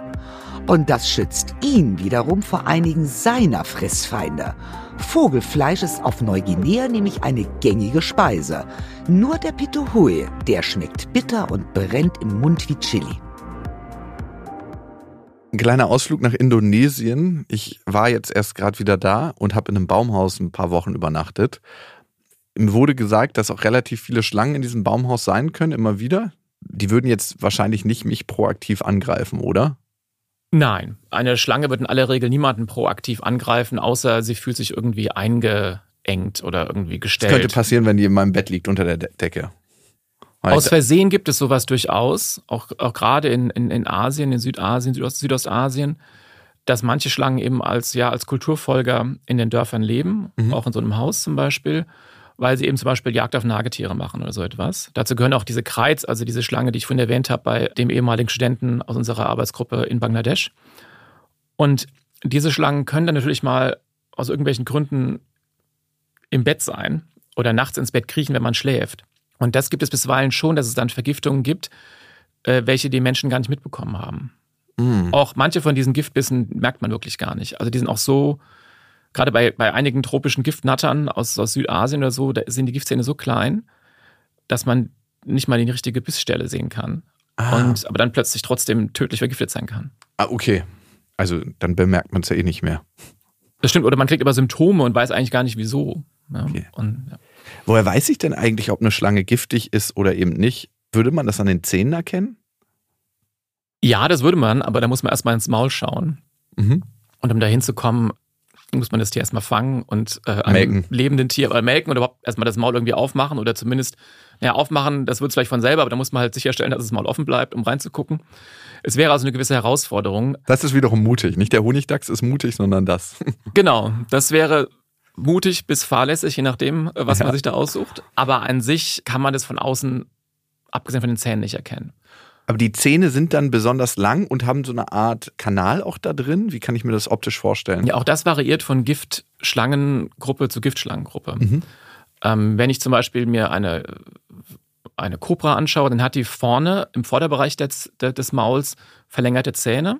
Und das schützt ihn wiederum vor einigen seiner Fressfeinde. Vogelfleisch ist auf Neuguinea nämlich eine gängige Speise. Nur der Pituhui, der schmeckt bitter und brennt im Mund wie Chili. Ein kleiner Ausflug nach Indonesien. Ich war jetzt erst gerade wieder da und habe in einem Baumhaus ein paar Wochen übernachtet. Mir wurde gesagt, dass auch relativ viele Schlangen in diesem Baumhaus sein können, immer wieder die würden jetzt wahrscheinlich nicht mich proaktiv angreifen, oder? Nein, eine Schlange wird in aller Regel niemanden proaktiv angreifen, außer sie fühlt sich irgendwie eingeengt oder irgendwie gestellt. Das könnte passieren, wenn die in meinem Bett liegt unter der Decke. Alter. Aus Versehen gibt es sowas durchaus, auch, auch gerade in, in, in Asien, in Südasien, Südost, Südostasien, dass manche Schlangen eben als, ja, als Kulturfolger in den Dörfern leben, mhm. auch in so einem Haus zum Beispiel weil sie eben zum Beispiel Jagd auf Nagetiere machen oder so etwas. Dazu gehören auch diese Kreiz, also diese Schlange, die ich vorhin erwähnt habe, bei dem ehemaligen Studenten aus unserer Arbeitsgruppe in Bangladesch. Und diese Schlangen können dann natürlich mal aus irgendwelchen Gründen im Bett sein oder nachts ins Bett kriechen, wenn man schläft. Und das gibt es bisweilen schon, dass es dann Vergiftungen gibt, äh, welche die Menschen gar nicht mitbekommen haben. Mm. Auch manche von diesen Giftbissen merkt man wirklich gar nicht. Also die sind auch so gerade bei, bei einigen tropischen Giftnattern aus, aus Südasien oder so, da sind die Giftzähne so klein, dass man nicht mal die richtige Bissstelle sehen kann. Ah. Und, aber dann plötzlich trotzdem tödlich vergiftet sein kann. Ah, okay. Also dann bemerkt man es ja eh nicht mehr. Das stimmt, oder man kriegt aber Symptome und weiß eigentlich gar nicht wieso. Ja, okay. und, ja. Woher weiß ich denn eigentlich, ob eine Schlange giftig ist oder eben nicht? Würde man das an den Zähnen erkennen? Ja, das würde man, aber da muss man erstmal ins Maul schauen. Mhm. Und um da hinzukommen, muss man das Tier erstmal fangen und äh, einem lebenden Tier oder melken oder überhaupt erstmal das Maul irgendwie aufmachen oder zumindest, ja, aufmachen, das wird es vielleicht von selber, aber da muss man halt sicherstellen, dass das Maul offen bleibt, um reinzugucken. Es wäre also eine gewisse Herausforderung. Das ist wiederum mutig. Nicht der Honigdachs ist mutig, sondern das. genau, das wäre mutig bis fahrlässig, je nachdem, äh, was ja. man sich da aussucht. Aber an sich kann man das von außen, abgesehen von den Zähnen, nicht erkennen. Aber die Zähne sind dann besonders lang und haben so eine Art Kanal auch da drin. Wie kann ich mir das optisch vorstellen? Ja, auch das variiert von Giftschlangengruppe zu Giftschlangengruppe. Mhm. Ähm, wenn ich zum Beispiel mir eine, eine Cobra anschaue, dann hat die vorne im Vorderbereich des, des Mauls verlängerte Zähne,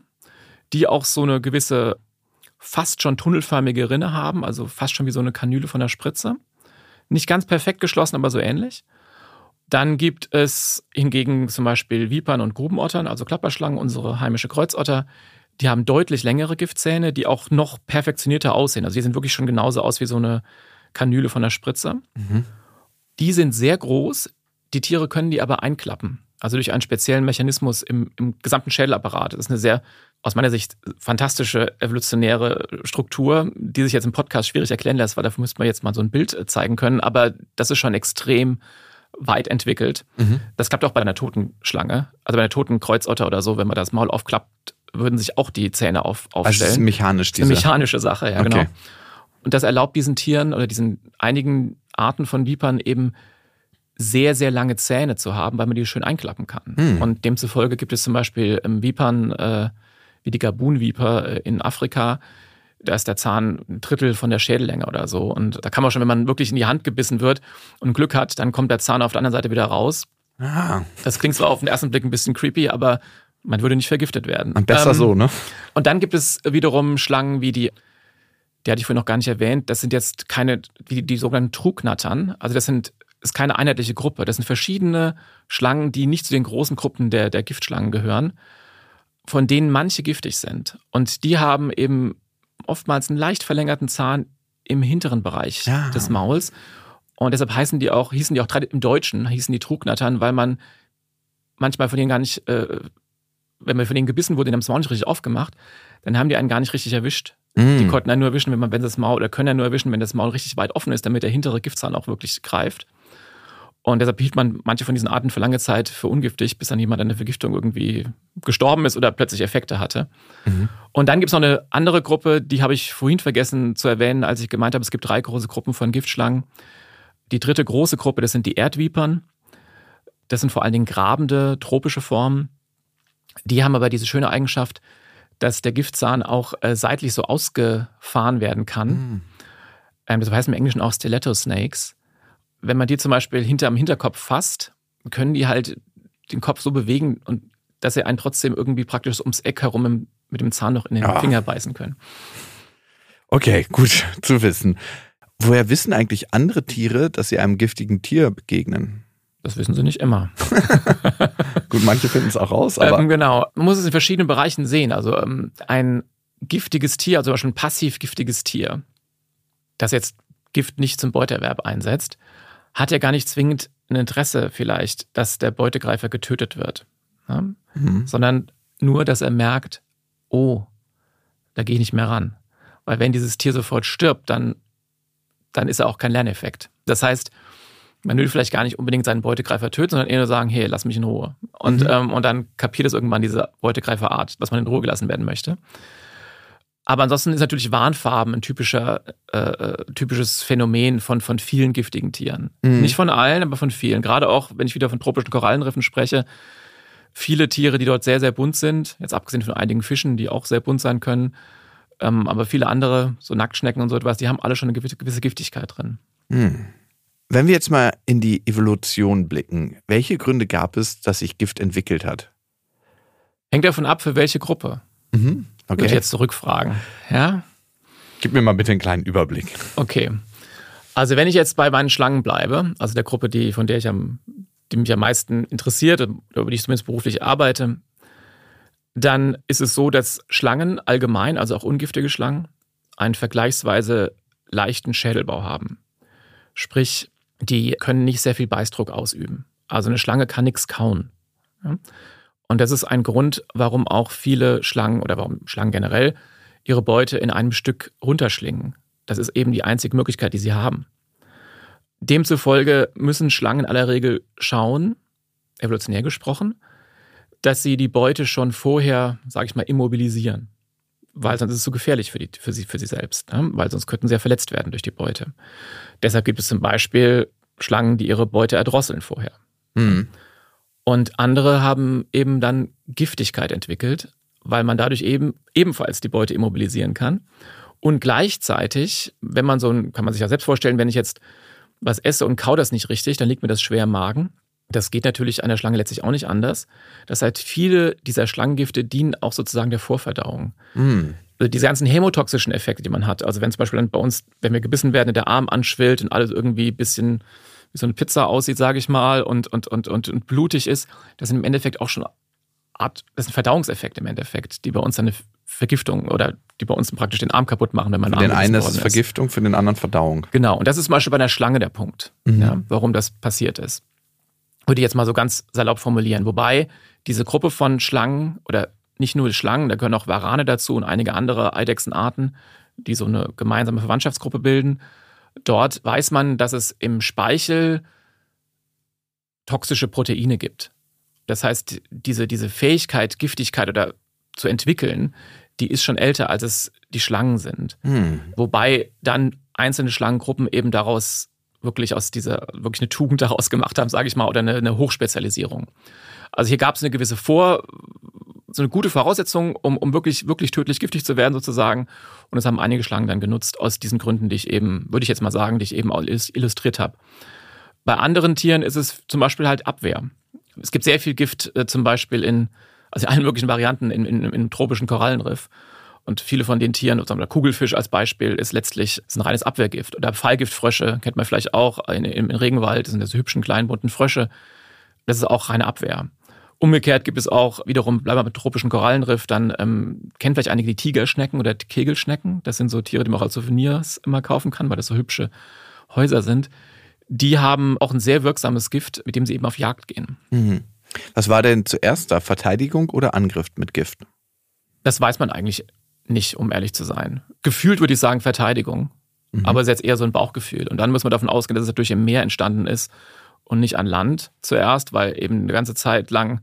die auch so eine gewisse fast schon tunnelförmige Rinne haben, also fast schon wie so eine Kanüle von der Spritze. Nicht ganz perfekt geschlossen, aber so ähnlich. Dann gibt es hingegen zum Beispiel Vipern und Grubenottern, also Klapperschlangen, unsere heimische Kreuzotter. Die haben deutlich längere Giftzähne, die auch noch perfektionierter aussehen. Also die sehen wirklich schon genauso aus wie so eine Kanüle von der Spritze. Mhm. Die sind sehr groß, die Tiere können die aber einklappen. Also durch einen speziellen Mechanismus im, im gesamten Schädelapparat. Das ist eine sehr, aus meiner Sicht, fantastische evolutionäre Struktur, die sich jetzt im Podcast schwierig erklären lässt, weil dafür müsste man jetzt mal so ein Bild zeigen können. Aber das ist schon extrem weit entwickelt. Mhm. Das klappt auch bei einer toten Schlange. Also bei einer toten Kreuzotter oder so, wenn man das Maul aufklappt, würden sich auch die Zähne auf, aufstellen. Also das ist mechanisch, diese. Das ist eine mechanische Sache, ja, okay. genau. Und das erlaubt diesen Tieren oder diesen einigen Arten von Vipern eben sehr, sehr lange Zähne zu haben, weil man die schön einklappen kann. Mhm. Und demzufolge gibt es zum Beispiel Vipern, äh, wie die Gabun-Viper äh, in Afrika, da ist der Zahn ein Drittel von der Schädellänge oder so. Und da kann man schon, wenn man wirklich in die Hand gebissen wird und Glück hat, dann kommt der Zahn auf der anderen Seite wieder raus. Ah. Das klingt zwar auf den ersten Blick ein bisschen creepy, aber man würde nicht vergiftet werden. Und besser ähm, so, ne? Und dann gibt es wiederum Schlangen wie die, die hatte ich vorhin noch gar nicht erwähnt, das sind jetzt keine, wie die sogenannten Trugnattern. Also das sind ist keine einheitliche Gruppe. Das sind verschiedene Schlangen, die nicht zu den großen Gruppen der, der Giftschlangen gehören, von denen manche giftig sind. Und die haben eben oftmals einen leicht verlängerten Zahn im hinteren Bereich ja. des Mauls. Und deshalb heißen die auch, hießen die auch im Deutschen, hießen die Trugnattern, weil man manchmal von denen gar nicht, äh, wenn man von denen gebissen wurde, die haben das Maul nicht richtig aufgemacht, dann haben die einen gar nicht richtig erwischt. Mm. Die konnten einen nur erwischen, wenn man, wenn das Maul, oder können ja nur erwischen, wenn das Maul richtig weit offen ist, damit der hintere Giftzahn auch wirklich greift. Und deshalb hielt man manche von diesen Arten für lange Zeit für ungiftig, bis dann jemand an der Vergiftung irgendwie gestorben ist oder plötzlich Effekte hatte. Mhm. Und dann gibt es noch eine andere Gruppe, die habe ich vorhin vergessen zu erwähnen, als ich gemeint habe, es gibt drei große Gruppen von Giftschlangen. Die dritte große Gruppe, das sind die Erdvipern. Das sind vor allen Dingen grabende, tropische Formen. Die haben aber diese schöne Eigenschaft, dass der Giftzahn auch äh, seitlich so ausgefahren werden kann. Mhm. Ähm, das heißt im Englischen auch Stiletto Snakes wenn man die zum Beispiel hinterm Hinterkopf fasst, können die halt den Kopf so bewegen und dass sie einen trotzdem irgendwie praktisch ums Eck herum mit dem Zahn noch in den ja. Finger beißen können. Okay, gut zu wissen. Woher wissen eigentlich andere Tiere, dass sie einem giftigen Tier begegnen? Das wissen sie nicht immer. Gut, manche finden es auch raus, aber. Ähm, genau. Man muss es in verschiedenen Bereichen sehen. Also ähm, ein giftiges Tier, also zum Beispiel ein passiv giftiges Tier, das jetzt Gift nicht zum Beuterwerb einsetzt, hat ja gar nicht zwingend ein Interesse vielleicht, dass der Beutegreifer getötet wird, ne? mhm. sondern nur, dass er merkt, oh, da gehe ich nicht mehr ran. Weil wenn dieses Tier sofort stirbt, dann, dann ist er auch kein Lerneffekt. Das heißt, man will vielleicht gar nicht unbedingt seinen Beutegreifer töten, sondern eher nur sagen, hey, lass mich in Ruhe. Und, mhm. ähm, und dann kapiert es irgendwann diese Beutegreiferart, dass man in Ruhe gelassen werden möchte. Aber ansonsten ist natürlich Warnfarben ein typischer, äh, äh, typisches Phänomen von, von vielen giftigen Tieren. Mhm. Nicht von allen, aber von vielen. Gerade auch, wenn ich wieder von tropischen Korallenriffen spreche, viele Tiere, die dort sehr, sehr bunt sind, jetzt abgesehen von einigen Fischen, die auch sehr bunt sein können, ähm, aber viele andere, so Nacktschnecken und so etwas, die haben alle schon eine gewisse, gewisse Giftigkeit drin. Mhm. Wenn wir jetzt mal in die Evolution blicken, welche Gründe gab es, dass sich Gift entwickelt hat? Hängt davon ab, für welche Gruppe. Mhm. Okay. Würde ich jetzt zurückfragen. Ja? Gib mir mal bitte einen kleinen Überblick. Okay. Also wenn ich jetzt bei meinen Schlangen bleibe, also der Gruppe, die, von der ich am, die mich am meisten interessiert, über die ich zumindest beruflich arbeite, dann ist es so, dass Schlangen allgemein, also auch ungiftige Schlangen, einen vergleichsweise leichten Schädelbau haben. Sprich, die können nicht sehr viel Beißdruck ausüben. Also eine Schlange kann nichts kauen. Und das ist ein Grund, warum auch viele Schlangen oder warum Schlangen generell ihre Beute in einem Stück runterschlingen. Das ist eben die einzige Möglichkeit, die sie haben. Demzufolge müssen Schlangen in aller Regel schauen, evolutionär gesprochen, dass sie die Beute schon vorher, sage ich mal, immobilisieren. Weil sonst ist es zu so gefährlich für, die, für, sie, für sie selbst, ne? weil sonst könnten sie ja verletzt werden durch die Beute. Deshalb gibt es zum Beispiel Schlangen, die ihre Beute erdrosseln vorher. Mhm. Und andere haben eben dann Giftigkeit entwickelt, weil man dadurch eben ebenfalls die Beute immobilisieren kann. Und gleichzeitig, wenn man so ein, kann man sich ja selbst vorstellen, wenn ich jetzt was esse und kau das nicht richtig, dann liegt mir das schwer im Magen. Das geht natürlich einer Schlange letztlich auch nicht anders. Das heißt, viele dieser Schlangengifte dienen auch sozusagen der Vorverdauung. Mm. Also diese ganzen hämotoxischen Effekte, die man hat. Also wenn zum Beispiel dann bei uns, wenn wir gebissen werden, der Arm anschwillt und alles irgendwie ein bisschen wie so eine Pizza aussieht, sage ich mal, und, und, und, und, und blutig ist, das sind im Endeffekt auch schon Art, das sind Verdauungseffekte im Endeffekt, die bei uns eine Vergiftung oder die bei uns praktisch den Arm kaputt machen, wenn man Für den einen ist es Vergiftung, für den anderen Verdauung. Genau, und das ist zum Beispiel bei einer Schlange der Punkt, mhm. ja, warum das passiert ist. Würde ich jetzt mal so ganz salopp formulieren. Wobei diese Gruppe von Schlangen oder nicht nur Schlangen, da gehören auch Warane dazu und einige andere Eidechsenarten, die so eine gemeinsame Verwandtschaftsgruppe bilden. Dort weiß man, dass es im Speichel toxische Proteine gibt. Das heißt, diese, diese Fähigkeit, Giftigkeit oder zu entwickeln, die ist schon älter, als es die Schlangen sind. Hm. Wobei dann einzelne Schlangengruppen eben daraus wirklich aus dieser, wirklich eine Tugend daraus gemacht haben, sage ich mal, oder eine, eine Hochspezialisierung. Also hier gab es eine gewisse Vor, so eine gute Voraussetzung, um, um wirklich, wirklich tödlich giftig zu werden, sozusagen. Und das haben einige Schlangen dann genutzt, aus diesen Gründen, die ich eben, würde ich jetzt mal sagen, die ich eben auch illustriert habe. Bei anderen Tieren ist es zum Beispiel halt Abwehr. Es gibt sehr viel Gift, äh, zum Beispiel in, also in allen möglichen Varianten in, in, im tropischen Korallenriff. Und viele von den Tieren, der Kugelfisch als Beispiel, ist letztlich ist ein reines Abwehrgift. Oder Pfeilgiftfrösche kennt man vielleicht auch im Regenwald, das sind diese hübschen kleinen bunten Frösche. Das ist auch reine Abwehr. Umgekehrt gibt es auch wiederum, bleiben wir mit tropischen Korallenriff, dann ähm, kennt vielleicht einige die Tigerschnecken oder die Kegelschnecken. Das sind so Tiere, die man auch als Souvenirs immer kaufen kann, weil das so hübsche Häuser sind. Die haben auch ein sehr wirksames Gift, mit dem sie eben auf Jagd gehen. Mhm. Was war denn zuerst da? Verteidigung oder Angriff mit Gift? Das weiß man eigentlich nicht, um ehrlich zu sein. Gefühlt würde ich sagen Verteidigung. Mhm. Aber es ist jetzt eher so ein Bauchgefühl. Und dann muss man davon ausgehen, dass es natürlich im Meer entstanden ist und nicht an Land zuerst, weil eben eine ganze Zeit lang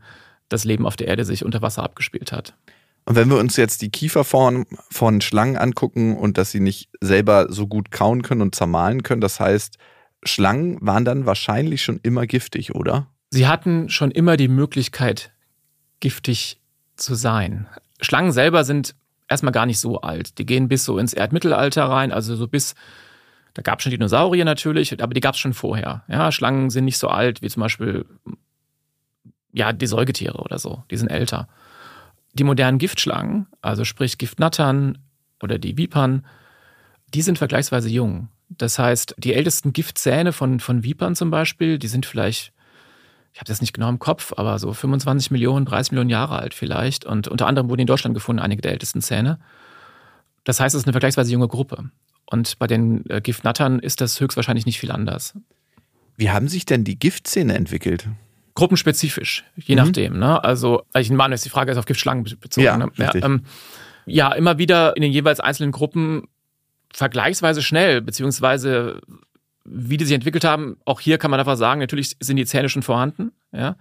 das Leben auf der Erde sich unter Wasser abgespielt hat. Und wenn wir uns jetzt die Kieferform von Schlangen angucken und dass sie nicht selber so gut kauen können und zermahlen können, das heißt, Schlangen waren dann wahrscheinlich schon immer giftig, oder? Sie hatten schon immer die Möglichkeit, giftig zu sein. Schlangen selber sind erstmal gar nicht so alt. Die gehen bis so ins Erdmittelalter rein, also so bis da gab es schon Dinosaurier natürlich, aber die gab es schon vorher. Ja, Schlangen sind nicht so alt wie zum Beispiel ja, die Säugetiere oder so. Die sind älter. Die modernen Giftschlangen, also sprich Giftnattern oder die Vipern, die sind vergleichsweise jung. Das heißt, die ältesten Giftzähne von, von Vipern zum Beispiel, die sind vielleicht, ich habe das nicht genau im Kopf, aber so 25 Millionen, 30 Millionen Jahre alt vielleicht. Und unter anderem wurden in Deutschland gefunden einige der ältesten Zähne. Das heißt, es ist eine vergleichsweise junge Gruppe. Und bei den äh, Giftnattern ist das höchstwahrscheinlich nicht viel anders. Wie haben sich denn die Giftzähne entwickelt? Gruppenspezifisch, je mhm. nachdem. Ne? Also, ich meine, die Frage ist auf Giftschlangen bezogen. Ja, ne? ja, ähm, ja, immer wieder in den jeweils einzelnen Gruppen vergleichsweise schnell, beziehungsweise wie die sich entwickelt haben, auch hier kann man einfach sagen, natürlich sind die Zähne schon vorhanden. Ja?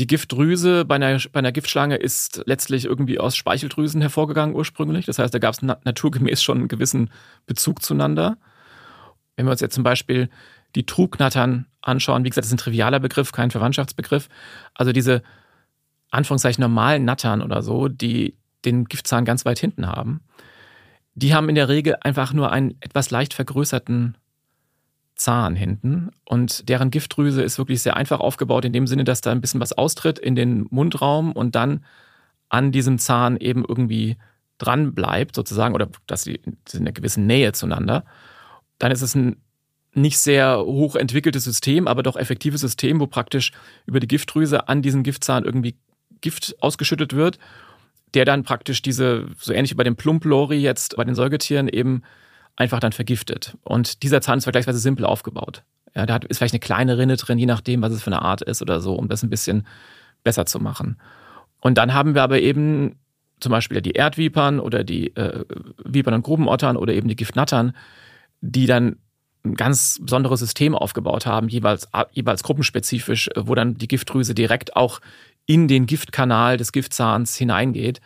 Die Giftdrüse bei einer, bei einer Giftschlange ist letztlich irgendwie aus Speicheldrüsen hervorgegangen ursprünglich. Das heißt, da gab es na naturgemäß schon einen gewissen Bezug zueinander. Wenn wir uns jetzt zum Beispiel die Trugnattern anschauen, wie gesagt, das ist ein trivialer Begriff, kein Verwandtschaftsbegriff. Also diese Anführungszeichen normalen Nattern oder so, die den Giftzahn ganz weit hinten haben, die haben in der Regel einfach nur einen etwas leicht vergrößerten Zahn hinten und deren Giftdrüse ist wirklich sehr einfach aufgebaut in dem Sinne, dass da ein bisschen was austritt in den Mundraum und dann an diesem Zahn eben irgendwie dran bleibt sozusagen oder dass sie in einer gewissen Nähe zueinander. Dann ist es ein nicht sehr hoch entwickeltes System, aber doch effektives System, wo praktisch über die Giftdrüse an diesen Giftzahn irgendwie Gift ausgeschüttet wird. der dann praktisch diese, so ähnlich wie bei dem Plump-Lori jetzt bei den Säugetieren eben einfach dann vergiftet. Und dieser Zahn ist vergleichsweise simpel aufgebaut. Ja, da ist vielleicht eine kleine Rinne drin, je nachdem, was es für eine Art ist oder so, um das ein bisschen besser zu machen. Und dann haben wir aber eben zum Beispiel die Erdvipern oder die äh, Vipern und Grubenottern oder eben die Giftnattern, die dann ein ganz besonderes System aufgebaut haben, jeweils, jeweils gruppenspezifisch, wo dann die Giftdrüse direkt auch in den Giftkanal des Giftzahns hineingeht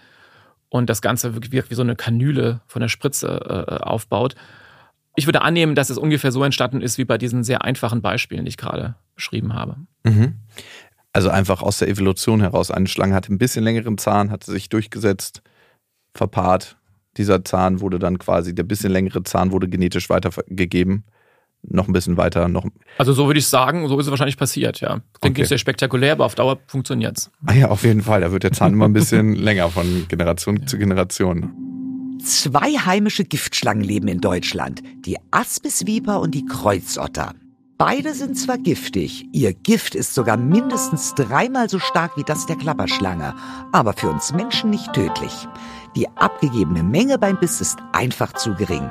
und das Ganze wirklich wie so eine Kanüle von der Spritze äh, aufbaut. Ich würde annehmen, dass es ungefähr so entstanden ist wie bei diesen sehr einfachen Beispielen, die ich gerade beschrieben habe. Mhm. Also einfach aus der Evolution heraus. Eine Schlange hatte ein bisschen längeren Zahn, hatte sich durchgesetzt, verpaart. Dieser Zahn wurde dann quasi, der bisschen längere Zahn wurde genetisch weitergegeben. Noch ein bisschen weiter, noch. Also so würde ich sagen, so ist es wahrscheinlich passiert, ja. Klingt okay. nicht sehr spektakulär, aber auf Dauer funktioniert es. Ah ja, auf jeden Fall. Da wird der Zahn immer ein bisschen länger von Generation ja. zu Generation. Zwei heimische Giftschlangen leben in Deutschland, die Aspisviper und die Kreuzotter. Beide sind zwar giftig, ihr Gift ist sogar mindestens dreimal so stark wie das der Klapperschlange, aber für uns Menschen nicht tödlich. Die abgegebene Menge beim Biss ist einfach zu gering.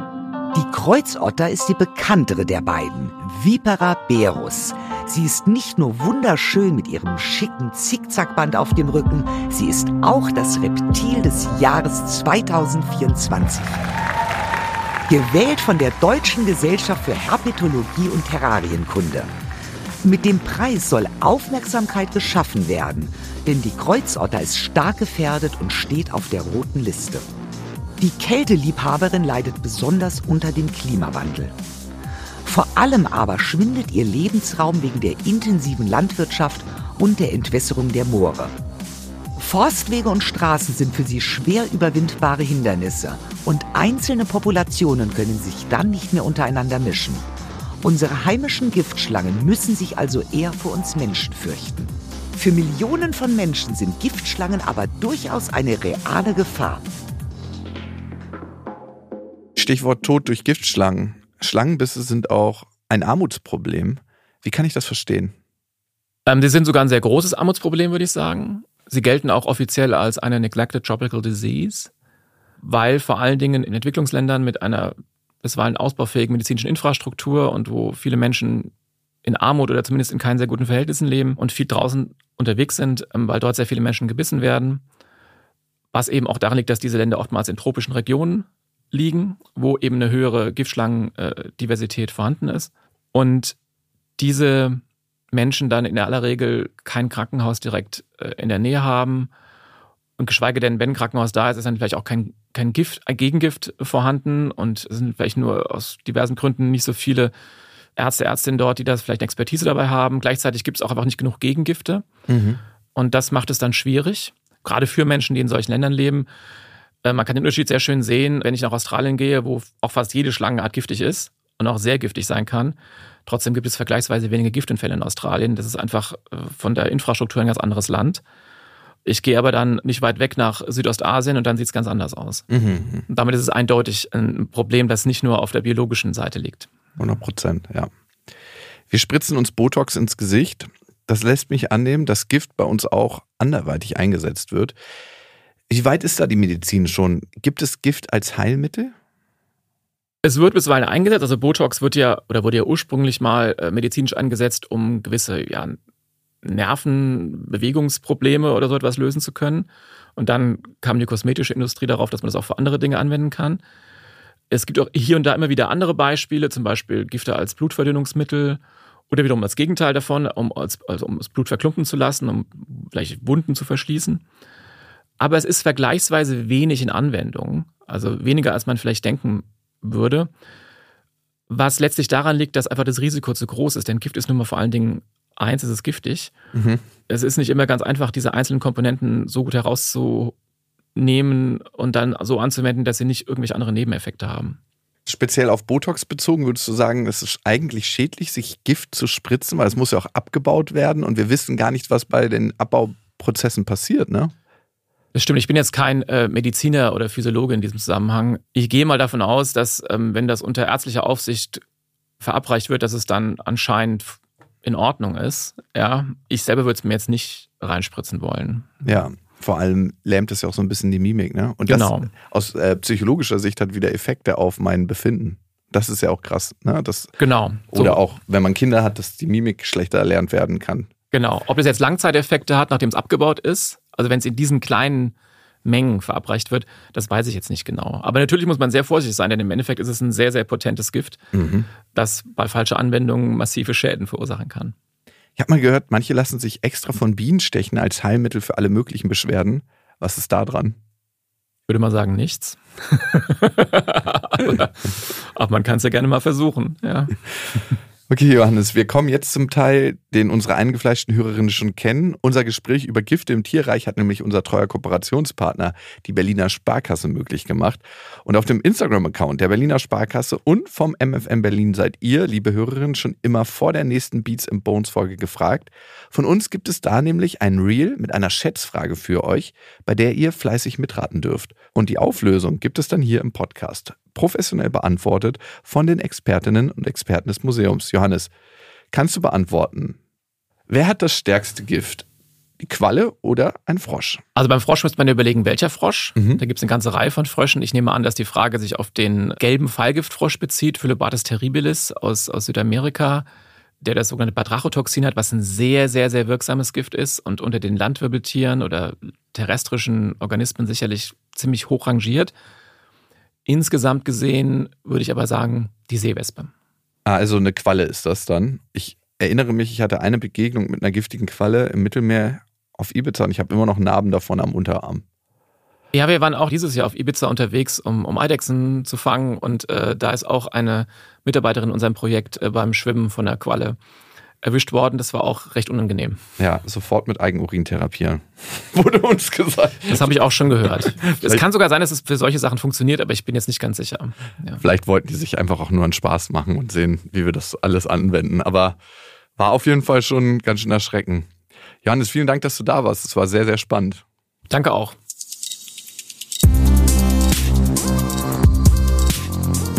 Die Kreuzotter ist die bekanntere der beiden, Vipera berus. Sie ist nicht nur wunderschön mit ihrem schicken Zickzackband auf dem Rücken, sie ist auch das Reptil des Jahres 2024. Gewählt von der Deutschen Gesellschaft für Herpetologie und Terrarienkunde. Mit dem Preis soll Aufmerksamkeit geschaffen werden, denn die Kreuzotter ist stark gefährdet und steht auf der roten Liste. Die Kälteliebhaberin leidet besonders unter dem Klimawandel. Vor allem aber schwindet ihr Lebensraum wegen der intensiven Landwirtschaft und der Entwässerung der Moore. Forstwege und Straßen sind für sie schwer überwindbare Hindernisse und einzelne Populationen können sich dann nicht mehr untereinander mischen. Unsere heimischen Giftschlangen müssen sich also eher vor uns Menschen fürchten. Für Millionen von Menschen sind Giftschlangen aber durchaus eine reale Gefahr. Stichwort Tod durch Giftschlangen. Schlangenbisse sind auch ein Armutsproblem. Wie kann ich das verstehen? Ähm, die sind sogar ein sehr großes Armutsproblem, würde ich sagen. Sie gelten auch offiziell als eine Neglected Tropical Disease, weil vor allen Dingen in Entwicklungsländern mit einer bisweilen ausbaufähigen medizinischen Infrastruktur und wo viele Menschen in Armut oder zumindest in keinen sehr guten Verhältnissen leben und viel draußen unterwegs sind, ähm, weil dort sehr viele Menschen gebissen werden. Was eben auch daran liegt, dass diese Länder oftmals in tropischen Regionen liegen, wo eben eine höhere Giftschlangendiversität vorhanden ist. Und diese Menschen dann in aller Regel kein Krankenhaus direkt äh, in der Nähe haben. Und geschweige denn, wenn ein Krankenhaus da ist, ist dann vielleicht auch kein, kein Gift, ein Gegengift vorhanden und es sind vielleicht nur aus diversen Gründen nicht so viele Ärzte, Ärztinnen dort, die das vielleicht eine Expertise dabei haben. Gleichzeitig gibt es auch einfach nicht genug Gegengifte. Mhm. Und das macht es dann schwierig, gerade für Menschen, die in solchen Ländern leben, man kann den Unterschied sehr schön sehen, wenn ich nach Australien gehe, wo auch fast jede Schlangenart giftig ist und auch sehr giftig sein kann. Trotzdem gibt es vergleichsweise wenige Giftunfälle in Australien. Das ist einfach äh, von der Infrastruktur ein ganz anderes Land. Ich gehe aber dann nicht weit weg nach Südostasien und dann sieht es ganz anders aus. Mhm. Damit ist es eindeutig ein Problem, das nicht nur auf der biologischen Seite liegt. 100 Prozent, ja. Wir spritzen uns Botox ins Gesicht. Das lässt mich annehmen, dass Gift bei uns auch anderweitig eingesetzt wird. Wie weit ist da die Medizin schon? Gibt es Gift als Heilmittel? Es wird bisweilen eingesetzt. Also Botox wird ja oder wurde ja ursprünglich mal äh, medizinisch eingesetzt, um gewisse ja, Nervenbewegungsprobleme oder so etwas lösen zu können. Und dann kam die kosmetische Industrie darauf, dass man das auch für andere Dinge anwenden kann. Es gibt auch hier und da immer wieder andere Beispiele, zum Beispiel Gifte als Blutverdünnungsmittel oder wiederum das Gegenteil davon, um, als, also um das Blut verklumpen zu lassen, um vielleicht Wunden zu verschließen aber es ist vergleichsweise wenig in Anwendung, also weniger als man vielleicht denken würde, was letztlich daran liegt, dass einfach das Risiko zu groß ist, denn Gift ist nun mal vor allen Dingen eins, es ist giftig. Mhm. Es ist nicht immer ganz einfach, diese einzelnen Komponenten so gut herauszunehmen und dann so anzuwenden, dass sie nicht irgendwelche andere Nebeneffekte haben. Speziell auf Botox bezogen, würdest du sagen, es ist eigentlich schädlich, sich Gift zu spritzen, weil es muss ja auch abgebaut werden und wir wissen gar nicht, was bei den Abbauprozessen passiert, ne? Das stimmt. Ich bin jetzt kein äh, Mediziner oder Physiologe in diesem Zusammenhang. Ich gehe mal davon aus, dass ähm, wenn das unter ärztlicher Aufsicht verabreicht wird, dass es dann anscheinend in Ordnung ist. Ja, ich selber würde es mir jetzt nicht reinspritzen wollen. Ja. Vor allem lähmt es ja auch so ein bisschen die Mimik, ne? Und das Genau. aus äh, psychologischer Sicht hat wieder Effekte auf mein Befinden. Das ist ja auch krass, ne? Das, Genau. oder So. auch, wenn man Kinder hat, dass die Mimik schlechter erlernt werden kann. Genau. Ob das jetzt Langzeiteffekte hat, nachdem es abgebaut ist, also wenn es in diesen kleinen Mengen verabreicht wird, das weiß ich jetzt nicht genau. Aber natürlich muss man sehr vorsichtig sein, denn im Endeffekt ist es ein sehr, sehr potentes Gift, das bei falscher Anwendung massive Schäden verursachen kann. Ich habe mal gehört, manche lassen sich extra von Bienen stechen als Heilmittel für alle möglichen Beschwerden. Was ist da dran? Ich würde mal sagen, nichts. aber, aber man kann es ja gerne mal versuchen. Ja. Okay, Johannes, wir kommen jetzt zum Teil, den unsere eingefleischten Hörerinnen schon kennen. Unser Gespräch über Gifte im Tierreich hat nämlich unser treuer Kooperationspartner, die Berliner Sparkasse, möglich gemacht. Und auf dem Instagram-Account der Berliner Sparkasse und vom MFM Berlin seid ihr, liebe Hörerinnen, schon immer vor der nächsten Beats and Bones Folge gefragt. Von uns gibt es da nämlich ein Reel mit einer Schätzfrage für euch, bei der ihr fleißig mitraten dürft. Und die Auflösung gibt es dann hier im Podcast. Professionell beantwortet von den Expertinnen und Experten des Museums. Johannes, kannst du beantworten, wer hat das stärkste Gift? Die Qualle oder ein Frosch? Also beim Frosch müsste man überlegen, welcher Frosch. Mhm. Da gibt es eine ganze Reihe von Fröschen. Ich nehme an, dass die Frage sich auf den gelben Pfeilgiftfrosch bezieht, Phyllobates terribilis aus, aus Südamerika, der das sogenannte Batrachotoxin hat, was ein sehr, sehr, sehr wirksames Gift ist und unter den Landwirbeltieren oder terrestrischen Organismen sicherlich ziemlich hoch rangiert. Insgesamt gesehen würde ich aber sagen, die Seewespe. Ah, also eine Qualle ist das dann. Ich erinnere mich, ich hatte eine Begegnung mit einer giftigen Qualle im Mittelmeer auf Ibiza und ich habe immer noch Narben davon am Unterarm. Ja, wir waren auch dieses Jahr auf Ibiza unterwegs, um, um Eidechsen zu fangen. Und äh, da ist auch eine Mitarbeiterin in unserem Projekt äh, beim Schwimmen von der Qualle erwischt worden. Das war auch recht unangenehm. Ja, sofort mit Eigenurin therapieren. Wurde uns gesagt. Das habe ich auch schon gehört. es kann sogar sein, dass es für solche Sachen funktioniert, aber ich bin jetzt nicht ganz sicher. Ja. Vielleicht wollten die sich einfach auch nur einen Spaß machen und sehen, wie wir das alles anwenden. Aber war auf jeden Fall schon ganz schön erschreckend. Johannes, vielen Dank, dass du da warst. Es war sehr, sehr spannend. Danke auch.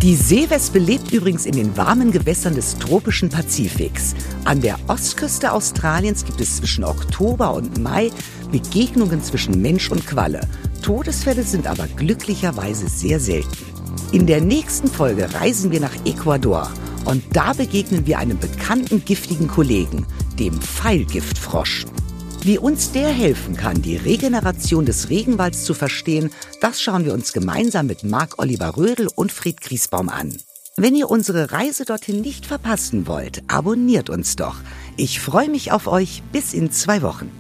Die Seewespe lebt übrigens in den warmen Gewässern des tropischen Pazifiks. An der Ostküste Australiens gibt es zwischen Oktober und Mai Begegnungen zwischen Mensch und Qualle. Todesfälle sind aber glücklicherweise sehr selten. In der nächsten Folge reisen wir nach Ecuador und da begegnen wir einem bekannten giftigen Kollegen, dem Pfeilgiftfrosch. Wie uns der helfen kann, die Regeneration des Regenwalds zu verstehen, das schauen wir uns gemeinsam mit Marc Oliver Rödel und Fried Griesbaum an. Wenn ihr unsere Reise dorthin nicht verpassen wollt, abonniert uns doch. Ich freue mich auf euch bis in zwei Wochen.